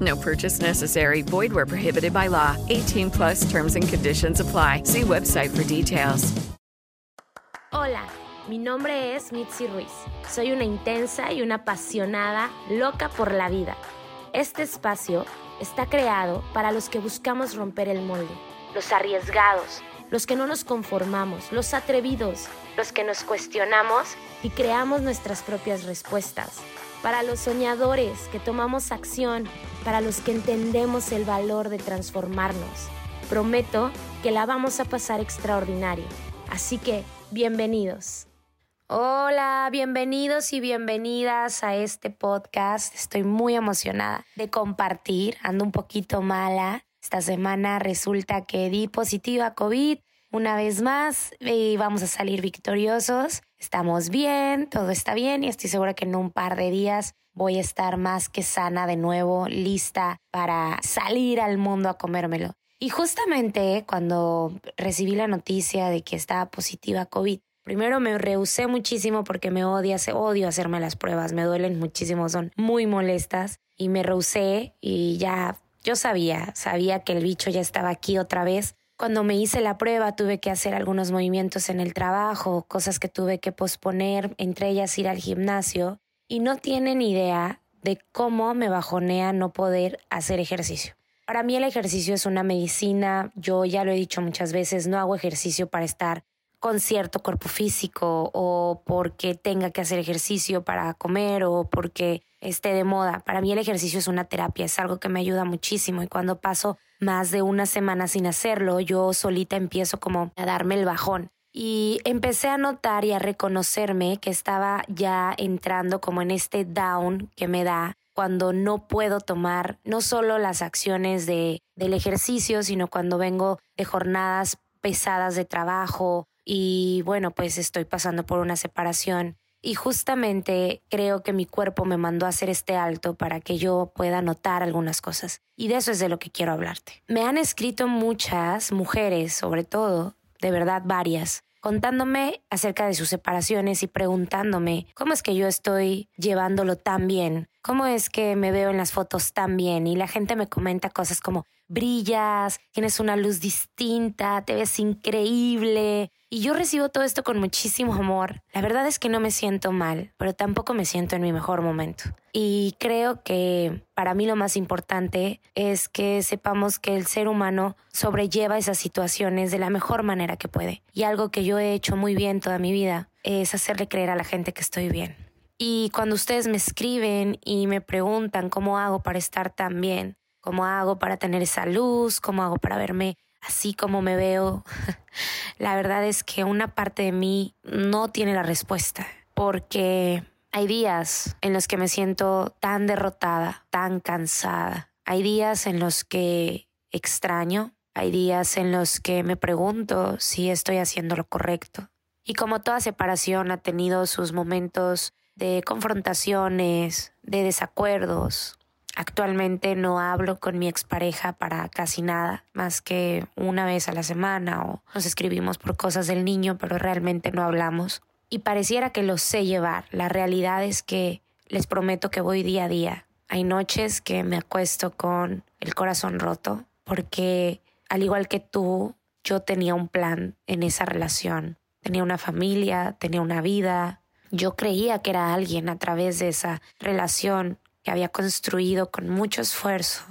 No purchase necessary. Void where prohibited by law. 18 plus terms and conditions apply. See website for details. Hola, mi nombre es Mitzi Ruiz. Soy una intensa y una apasionada loca por la vida. Este espacio está creado para los que buscamos romper el molde, los arriesgados, los que no nos conformamos, los atrevidos, los que nos cuestionamos y creamos nuestras propias respuestas para los soñadores que tomamos acción, para los que entendemos el valor de transformarnos. Prometo que la vamos a pasar extraordinario. Así que, bienvenidos. Hola, bienvenidos y bienvenidas a este podcast. Estoy muy emocionada de compartir. Ando un poquito mala. Esta semana resulta que di positiva a COVID una vez más y vamos a salir victoriosos. Estamos bien, todo está bien y estoy segura que en un par de días voy a estar más que sana de nuevo, lista para salir al mundo a comérmelo. Y justamente cuando recibí la noticia de que estaba positiva COVID, primero me rehusé muchísimo porque me odia, odio hacerme las pruebas, me duelen muchísimo, son muy molestas y me rehusé y ya yo sabía, sabía que el bicho ya estaba aquí otra vez cuando me hice la prueba tuve que hacer algunos movimientos en el trabajo, cosas que tuve que posponer, entre ellas ir al gimnasio, y no tienen idea de cómo me bajonea no poder hacer ejercicio. Para mí el ejercicio es una medicina, yo ya lo he dicho muchas veces, no hago ejercicio para estar con cierto cuerpo físico o porque tenga que hacer ejercicio para comer o porque esté de moda. Para mí el ejercicio es una terapia, es algo que me ayuda muchísimo y cuando paso más de una semana sin hacerlo, yo solita empiezo como a darme el bajón. Y empecé a notar y a reconocerme que estaba ya entrando como en este down que me da cuando no puedo tomar no solo las acciones de, del ejercicio, sino cuando vengo de jornadas pesadas de trabajo y bueno, pues estoy pasando por una separación y justamente creo que mi cuerpo me mandó a hacer este alto para que yo pueda notar algunas cosas. Y de eso es de lo que quiero hablarte. Me han escrito muchas mujeres, sobre todo, de verdad varias, contándome acerca de sus separaciones y preguntándome cómo es que yo estoy llevándolo tan bien, cómo es que me veo en las fotos tan bien y la gente me comenta cosas como brillas, tienes una luz distinta, te ves increíble, y yo recibo todo esto con muchísimo amor. La verdad es que no me siento mal, pero tampoco me siento en mi mejor momento. Y creo que para mí lo más importante es que sepamos que el ser humano sobrelleva esas situaciones de la mejor manera que puede. Y algo que yo he hecho muy bien toda mi vida es hacerle creer a la gente que estoy bien. Y cuando ustedes me escriben y me preguntan cómo hago para estar tan bien, cómo hago para tener esa luz, cómo hago para verme así como me veo, la verdad es que una parte de mí no tiene la respuesta, porque hay días en los que me siento tan derrotada, tan cansada. Hay días en los que extraño, hay días en los que me pregunto si estoy haciendo lo correcto. Y como toda separación ha tenido sus momentos de confrontaciones, de desacuerdos, Actualmente no hablo con mi expareja para casi nada, más que una vez a la semana o nos escribimos por cosas del niño, pero realmente no hablamos. Y pareciera que lo sé llevar. La realidad es que les prometo que voy día a día. Hay noches que me acuesto con el corazón roto porque, al igual que tú, yo tenía un plan en esa relación. Tenía una familia, tenía una vida. Yo creía que era alguien a través de esa relación que había construido con mucho esfuerzo,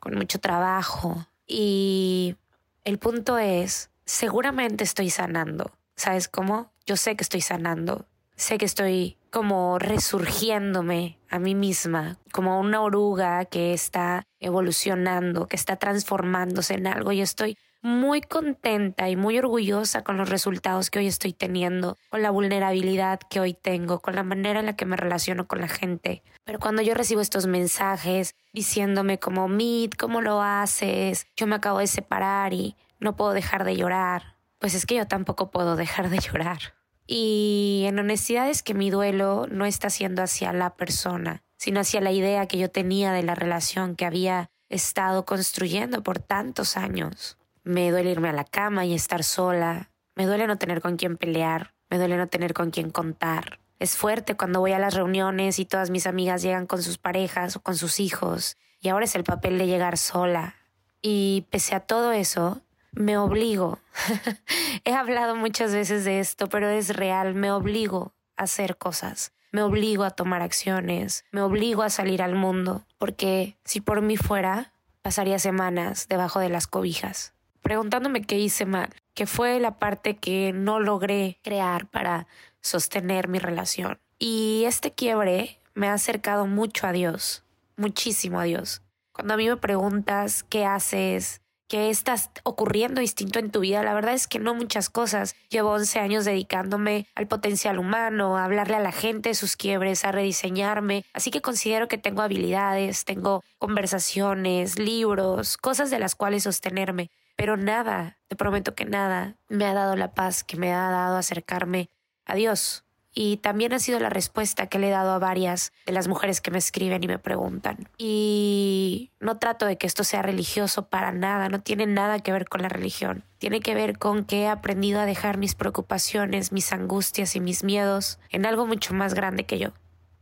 con mucho trabajo. Y el punto es seguramente estoy sanando. ¿Sabes cómo? Yo sé que estoy sanando. Sé que estoy como resurgiéndome a mí misma, como una oruga que está evolucionando, que está transformándose en algo. Yo estoy muy contenta y muy orgullosa con los resultados que hoy estoy teniendo, con la vulnerabilidad que hoy tengo, con la manera en la que me relaciono con la gente. Pero cuando yo recibo estos mensajes diciéndome como, Mit, ¿cómo lo haces? Yo me acabo de separar y no puedo dejar de llorar. Pues es que yo tampoco puedo dejar de llorar. Y en honestidad es que mi duelo no está siendo hacia la persona, sino hacia la idea que yo tenía de la relación que había estado construyendo por tantos años. Me duele irme a la cama y estar sola. Me duele no tener con quién pelear. Me duele no tener con quién contar. Es fuerte cuando voy a las reuniones y todas mis amigas llegan con sus parejas o con sus hijos. Y ahora es el papel de llegar sola. Y pese a todo eso, me obligo. He hablado muchas veces de esto, pero es real, me obligo a hacer cosas, me obligo a tomar acciones, me obligo a salir al mundo, porque si por mí fuera, pasaría semanas debajo de las cobijas, preguntándome qué hice mal, qué fue la parte que no logré crear para sostener mi relación. Y este quiebre me ha acercado mucho a Dios, muchísimo a Dios. Cuando a mí me preguntas qué haces, ¿Qué estás ocurriendo distinto en tu vida? La verdad es que no muchas cosas. Llevo 11 años dedicándome al potencial humano, a hablarle a la gente de sus quiebres, a rediseñarme. Así que considero que tengo habilidades, tengo conversaciones, libros, cosas de las cuales sostenerme. Pero nada, te prometo que nada me ha dado la paz que me ha dado acercarme a Dios, y también ha sido la respuesta que le he dado a varias de las mujeres que me escriben y me preguntan. Y no trato de que esto sea religioso para nada, no tiene nada que ver con la religión. Tiene que ver con que he aprendido a dejar mis preocupaciones, mis angustias y mis miedos en algo mucho más grande que yo.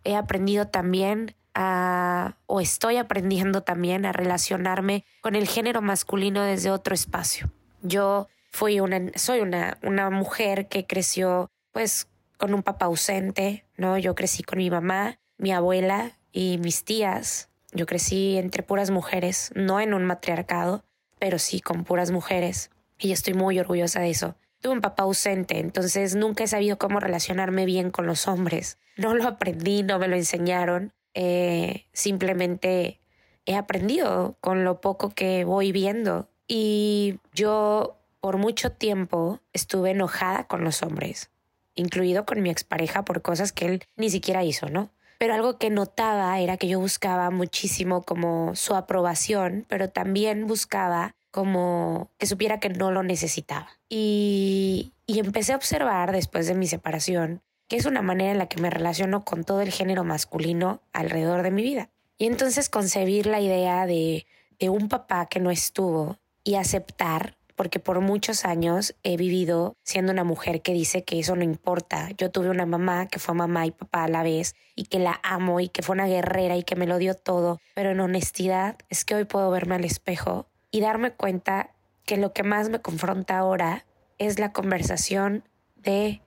He aprendido también o estoy aprendiendo también a relacionarme con el género masculino desde otro espacio. Yo fui una, soy una, una mujer que creció pues con un papá ausente, ¿no? Yo crecí con mi mamá, mi abuela y mis tías. Yo crecí entre puras mujeres, no en un matriarcado, pero sí con puras mujeres. Y estoy muy orgullosa de eso. Tuve un papá ausente, entonces nunca he sabido cómo relacionarme bien con los hombres. No lo aprendí, no me lo enseñaron. Eh, simplemente he aprendido con lo poco que voy viendo. Y yo por mucho tiempo estuve enojada con los hombres incluido con mi expareja por cosas que él ni siquiera hizo, ¿no? Pero algo que notaba era que yo buscaba muchísimo como su aprobación, pero también buscaba como que supiera que no lo necesitaba. Y, y empecé a observar después de mi separación que es una manera en la que me relaciono con todo el género masculino alrededor de mi vida. Y entonces concebir la idea de, de un papá que no estuvo y aceptar porque por muchos años he vivido siendo una mujer que dice que eso no importa. Yo tuve una mamá que fue mamá y papá a la vez y que la amo y que fue una guerrera y que me lo dio todo, pero en honestidad es que hoy puedo verme al espejo y darme cuenta que lo que más me confronta ahora es la conversación de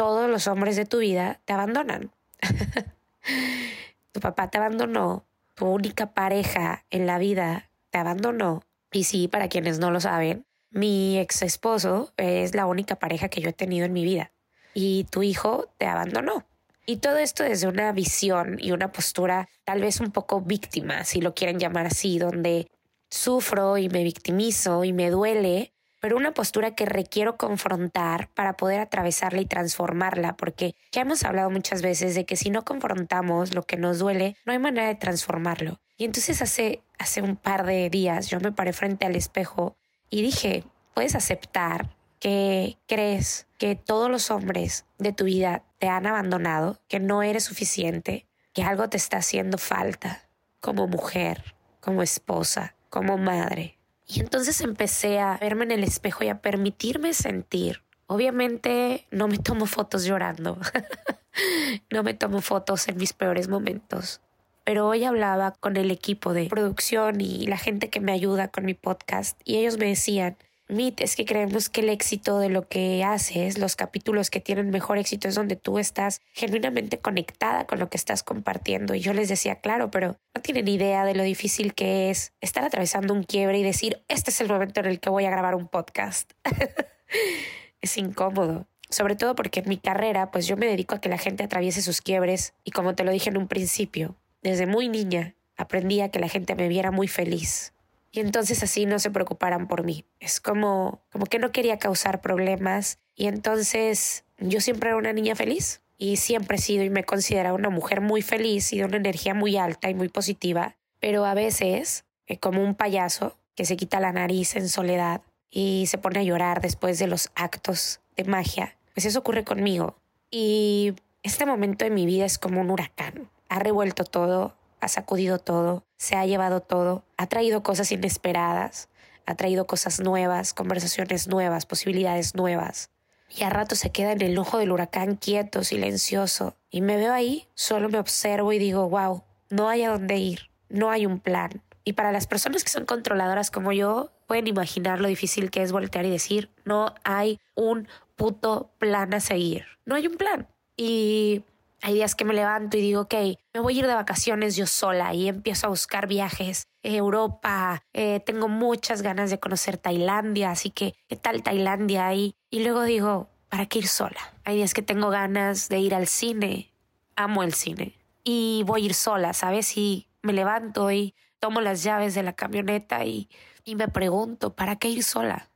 todos los hombres de tu vida te abandonan. tu papá te abandonó, tu única pareja en la vida te abandonó. Y sí, para quienes no lo saben, mi ex esposo es la única pareja que yo he tenido en mi vida y tu hijo te abandonó. Y todo esto desde una visión y una postura tal vez un poco víctima, si lo quieren llamar así, donde sufro y me victimizo y me duele, pero una postura que requiero confrontar para poder atravesarla y transformarla, porque ya hemos hablado muchas veces de que si no confrontamos lo que nos duele, no hay manera de transformarlo. Y entonces hace, hace un par de días yo me paré frente al espejo y dije, puedes aceptar que crees que todos los hombres de tu vida te han abandonado, que no eres suficiente, que algo te está haciendo falta como mujer, como esposa, como madre. Y entonces empecé a verme en el espejo y a permitirme sentir. Obviamente no me tomo fotos llorando, no me tomo fotos en mis peores momentos, pero hoy hablaba con el equipo de producción y la gente que me ayuda con mi podcast y ellos me decían, Mit, es que creemos que el éxito de lo que haces, los capítulos que tienen mejor éxito es donde tú estás genuinamente conectada con lo que estás compartiendo. Y yo les decía, claro, pero no tienen idea de lo difícil que es estar atravesando un quiebre y decir, este es el momento en el que voy a grabar un podcast. es incómodo. Sobre todo porque en mi carrera, pues yo me dedico a que la gente atraviese sus quiebres y como te lo dije en un principio, desde muy niña aprendí a que la gente me viera muy feliz. Y entonces así no se preocuparan por mí. Es como, como que no quería causar problemas y entonces yo siempre era una niña feliz y siempre he sido y me considero una mujer muy feliz y de una energía muy alta y muy positiva, pero a veces, eh, como un payaso que se quita la nariz en soledad y se pone a llorar después de los actos de magia, pues eso ocurre conmigo. Y este momento de mi vida es como un huracán. Ha revuelto todo, ha sacudido todo, se ha llevado todo, ha traído cosas inesperadas, ha traído cosas nuevas, conversaciones nuevas, posibilidades nuevas. Y a rato se queda en el ojo del huracán quieto, silencioso. Y me veo ahí, solo me observo y digo, wow, no hay a dónde ir, no hay un plan. Y para las personas que son controladoras como yo, pueden imaginar lo difícil que es voltear y decir, no hay un puto plan a seguir. No hay un plan. Y hay días que me levanto y digo, ok, me voy a ir de vacaciones yo sola y empiezo a buscar viajes. Europa, eh, tengo muchas ganas de conocer Tailandia, así que, ¿qué tal Tailandia ahí? Y luego digo, ¿para qué ir sola? Hay días que tengo ganas de ir al cine, amo el cine y voy a ir sola, ¿sabes? Y me levanto y tomo las llaves de la camioneta y, y me pregunto, ¿para qué ir sola?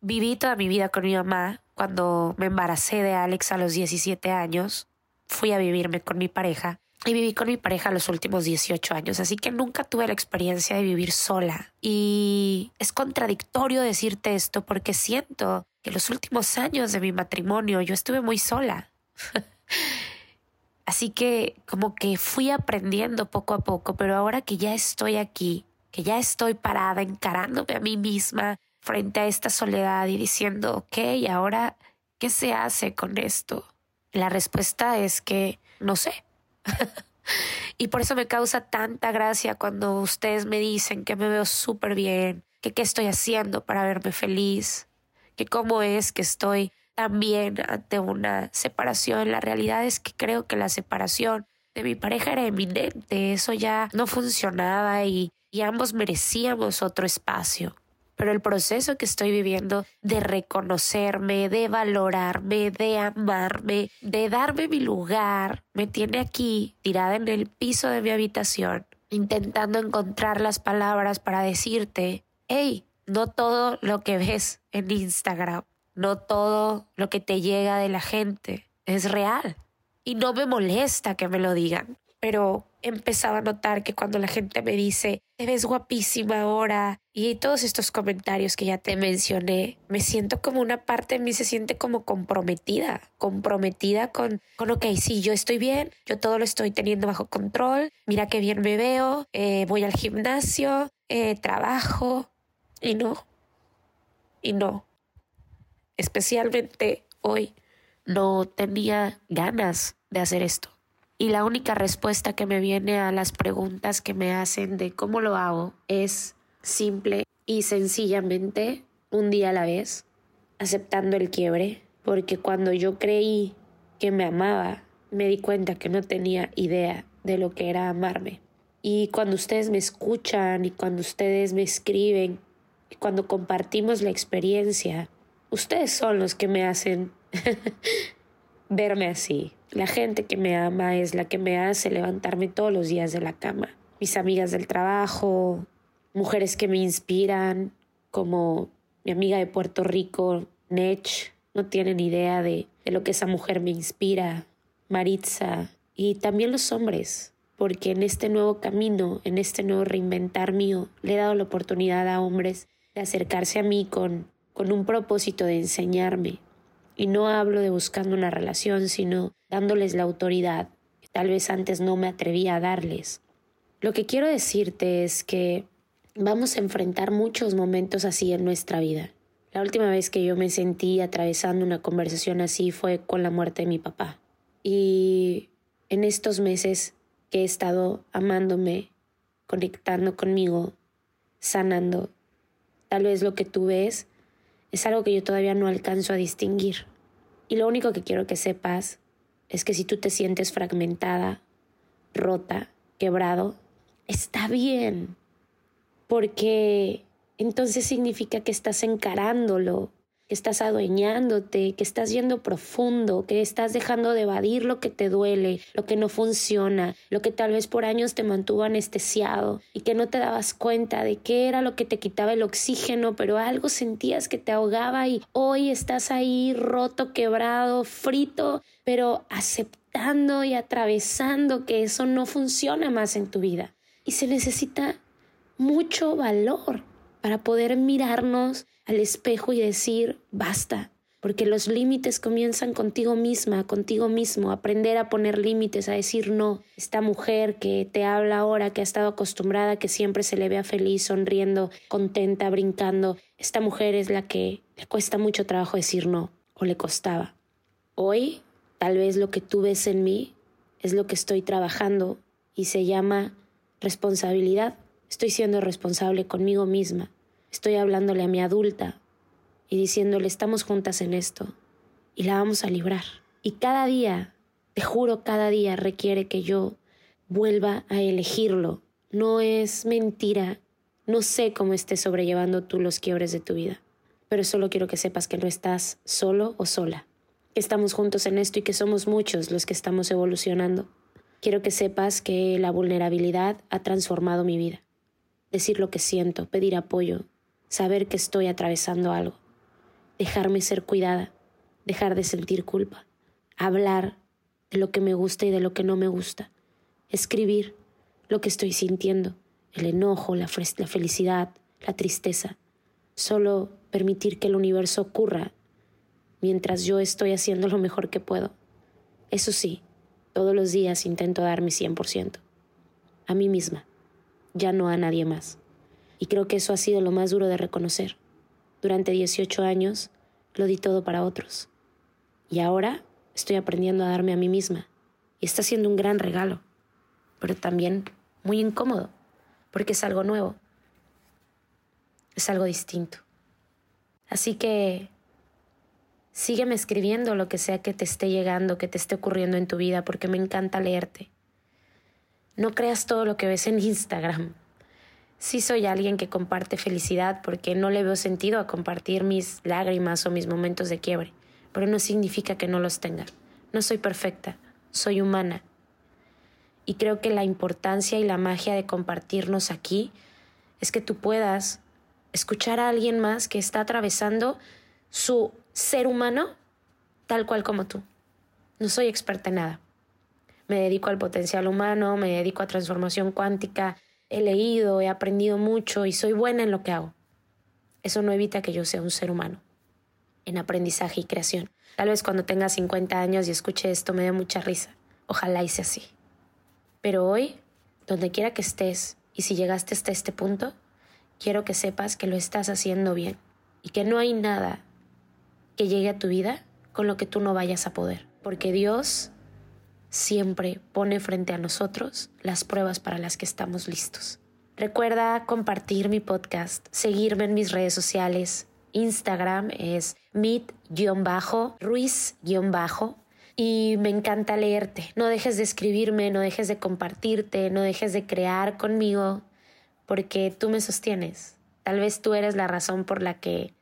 Viví toda mi vida con mi mamá cuando me embaracé de Alex a los 17 años fui a vivirme con mi pareja y viví con mi pareja los últimos 18 años, así que nunca tuve la experiencia de vivir sola. Y es contradictorio decirte esto porque siento que los últimos años de mi matrimonio yo estuve muy sola. así que como que fui aprendiendo poco a poco, pero ahora que ya estoy aquí, que ya estoy parada encarándome a mí misma frente a esta soledad y diciendo, ok, ahora, ¿qué se hace con esto? La respuesta es que no sé. y por eso me causa tanta gracia cuando ustedes me dicen que me veo súper bien, que qué estoy haciendo para verme feliz, que cómo es que estoy tan bien ante una separación. La realidad es que creo que la separación de mi pareja era eminente, eso ya no funcionaba y, y ambos merecíamos otro espacio pero el proceso que estoy viviendo de reconocerme, de valorarme, de amarme, de darme mi lugar, me tiene aquí tirada en el piso de mi habitación, intentando encontrar las palabras para decirte, hey, no todo lo que ves en Instagram, no todo lo que te llega de la gente es real. Y no me molesta que me lo digan, pero empezaba a notar que cuando la gente me dice, te ves guapísima ahora, y todos estos comentarios que ya te mencioné, me siento como una parte de mí se siente como comprometida, comprometida con, con, ok, sí, yo estoy bien, yo todo lo estoy teniendo bajo control, mira qué bien me veo, eh, voy al gimnasio, eh, trabajo, y no, y no, especialmente hoy no tenía ganas de hacer esto. Y la única respuesta que me viene a las preguntas que me hacen de cómo lo hago es simple y sencillamente un día a la vez, aceptando el quiebre, porque cuando yo creí que me amaba, me di cuenta que no tenía idea de lo que era amarme. Y cuando ustedes me escuchan y cuando ustedes me escriben y cuando compartimos la experiencia, ustedes son los que me hacen verme así. La gente que me ama es la que me hace levantarme todos los días de la cama. Mis amigas del trabajo, mujeres que me inspiran, como mi amiga de Puerto Rico, Nech, no tienen idea de, de lo que esa mujer me inspira, Maritza, y también los hombres, porque en este nuevo camino, en este nuevo reinventar mío, le he dado la oportunidad a hombres de acercarse a mí con, con un propósito de enseñarme, y no hablo de buscando una relación, sino dándoles la autoridad que tal vez antes no me atrevía a darles. Lo que quiero decirte es que vamos a enfrentar muchos momentos así en nuestra vida. La última vez que yo me sentí atravesando una conversación así fue con la muerte de mi papá. Y en estos meses que he estado amándome, conectando conmigo, sanando, tal vez lo que tú ves es algo que yo todavía no alcanzo a distinguir. Y lo único que quiero que sepas es que si tú te sientes fragmentada, rota, quebrado, está bien, porque entonces significa que estás encarándolo que estás adueñándote, que estás yendo profundo, que estás dejando de evadir lo que te duele, lo que no funciona, lo que tal vez por años te mantuvo anestesiado y que no te dabas cuenta de qué era lo que te quitaba el oxígeno, pero algo sentías que te ahogaba y hoy estás ahí roto, quebrado, frito, pero aceptando y atravesando que eso no funciona más en tu vida. Y se necesita mucho valor para poder mirarnos al espejo y decir, basta, porque los límites comienzan contigo misma, contigo mismo, aprender a poner límites, a decir no. Esta mujer que te habla ahora, que ha estado acostumbrada, que siempre se le vea feliz, sonriendo, contenta, brincando, esta mujer es la que le cuesta mucho trabajo decir no, o le costaba. Hoy, tal vez lo que tú ves en mí es lo que estoy trabajando y se llama responsabilidad. Estoy siendo responsable conmigo misma. Estoy hablándole a mi adulta y diciéndole estamos juntas en esto y la vamos a librar. Y cada día, te juro, cada día requiere que yo vuelva a elegirlo. No es mentira. No sé cómo estés sobrellevando tú los quiebres de tu vida, pero solo quiero que sepas que no estás solo o sola, estamos juntos en esto y que somos muchos los que estamos evolucionando. Quiero que sepas que la vulnerabilidad ha transformado mi vida decir lo que siento, pedir apoyo, saber que estoy atravesando algo, dejarme ser cuidada, dejar de sentir culpa, hablar de lo que me gusta y de lo que no me gusta, escribir lo que estoy sintiendo, el enojo, la, felicidad, la tristeza, solo permitir que el universo ocurra mientras yo estoy haciendo lo mejor que puedo. Eso sí, todos los días intento dar mi 100%, a mí misma ya no a nadie más. Y creo que eso ha sido lo más duro de reconocer. Durante 18 años lo di todo para otros. Y ahora estoy aprendiendo a darme a mí misma. Y está siendo un gran regalo, pero también muy incómodo, porque es algo nuevo. Es algo distinto. Así que sígueme escribiendo lo que sea que te esté llegando, que te esté ocurriendo en tu vida, porque me encanta leerte. No creas todo lo que ves en Instagram. Sí soy alguien que comparte felicidad porque no le veo sentido a compartir mis lágrimas o mis momentos de quiebre, pero no significa que no los tenga. No soy perfecta, soy humana. Y creo que la importancia y la magia de compartirnos aquí es que tú puedas escuchar a alguien más que está atravesando su ser humano tal cual como tú. No soy experta en nada, me dedico al potencial humano, me dedico a transformación cuántica, he leído, he aprendido mucho y soy buena en lo que hago. Eso no evita que yo sea un ser humano en aprendizaje y creación. Tal vez cuando tenga 50 años y escuche esto me dé mucha risa. Ojalá hice así. Pero hoy, donde quiera que estés, y si llegaste hasta este punto, quiero que sepas que lo estás haciendo bien y que no hay nada que llegue a tu vida con lo que tú no vayas a poder. Porque Dios siempre pone frente a nosotros las pruebas para las que estamos listos. Recuerda compartir mi podcast, seguirme en mis redes sociales. Instagram es mit-ruiz- y me encanta leerte. No dejes de escribirme, no dejes de compartirte, no dejes de crear conmigo, porque tú me sostienes. Tal vez tú eres la razón por la que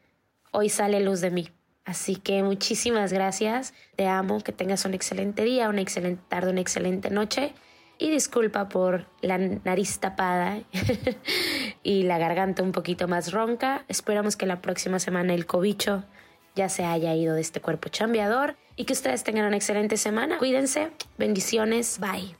hoy sale luz de mí. Así que muchísimas gracias, te amo, que tengas un excelente día, una excelente tarde, una excelente noche. Y disculpa por la nariz tapada y la garganta un poquito más ronca. Esperamos que la próxima semana el cobicho ya se haya ido de este cuerpo chambeador y que ustedes tengan una excelente semana. Cuídense, bendiciones, bye.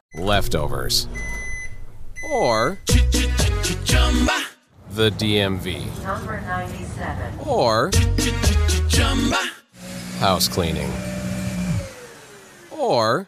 Leftovers, or the DMV, Number 97. or house cleaning, or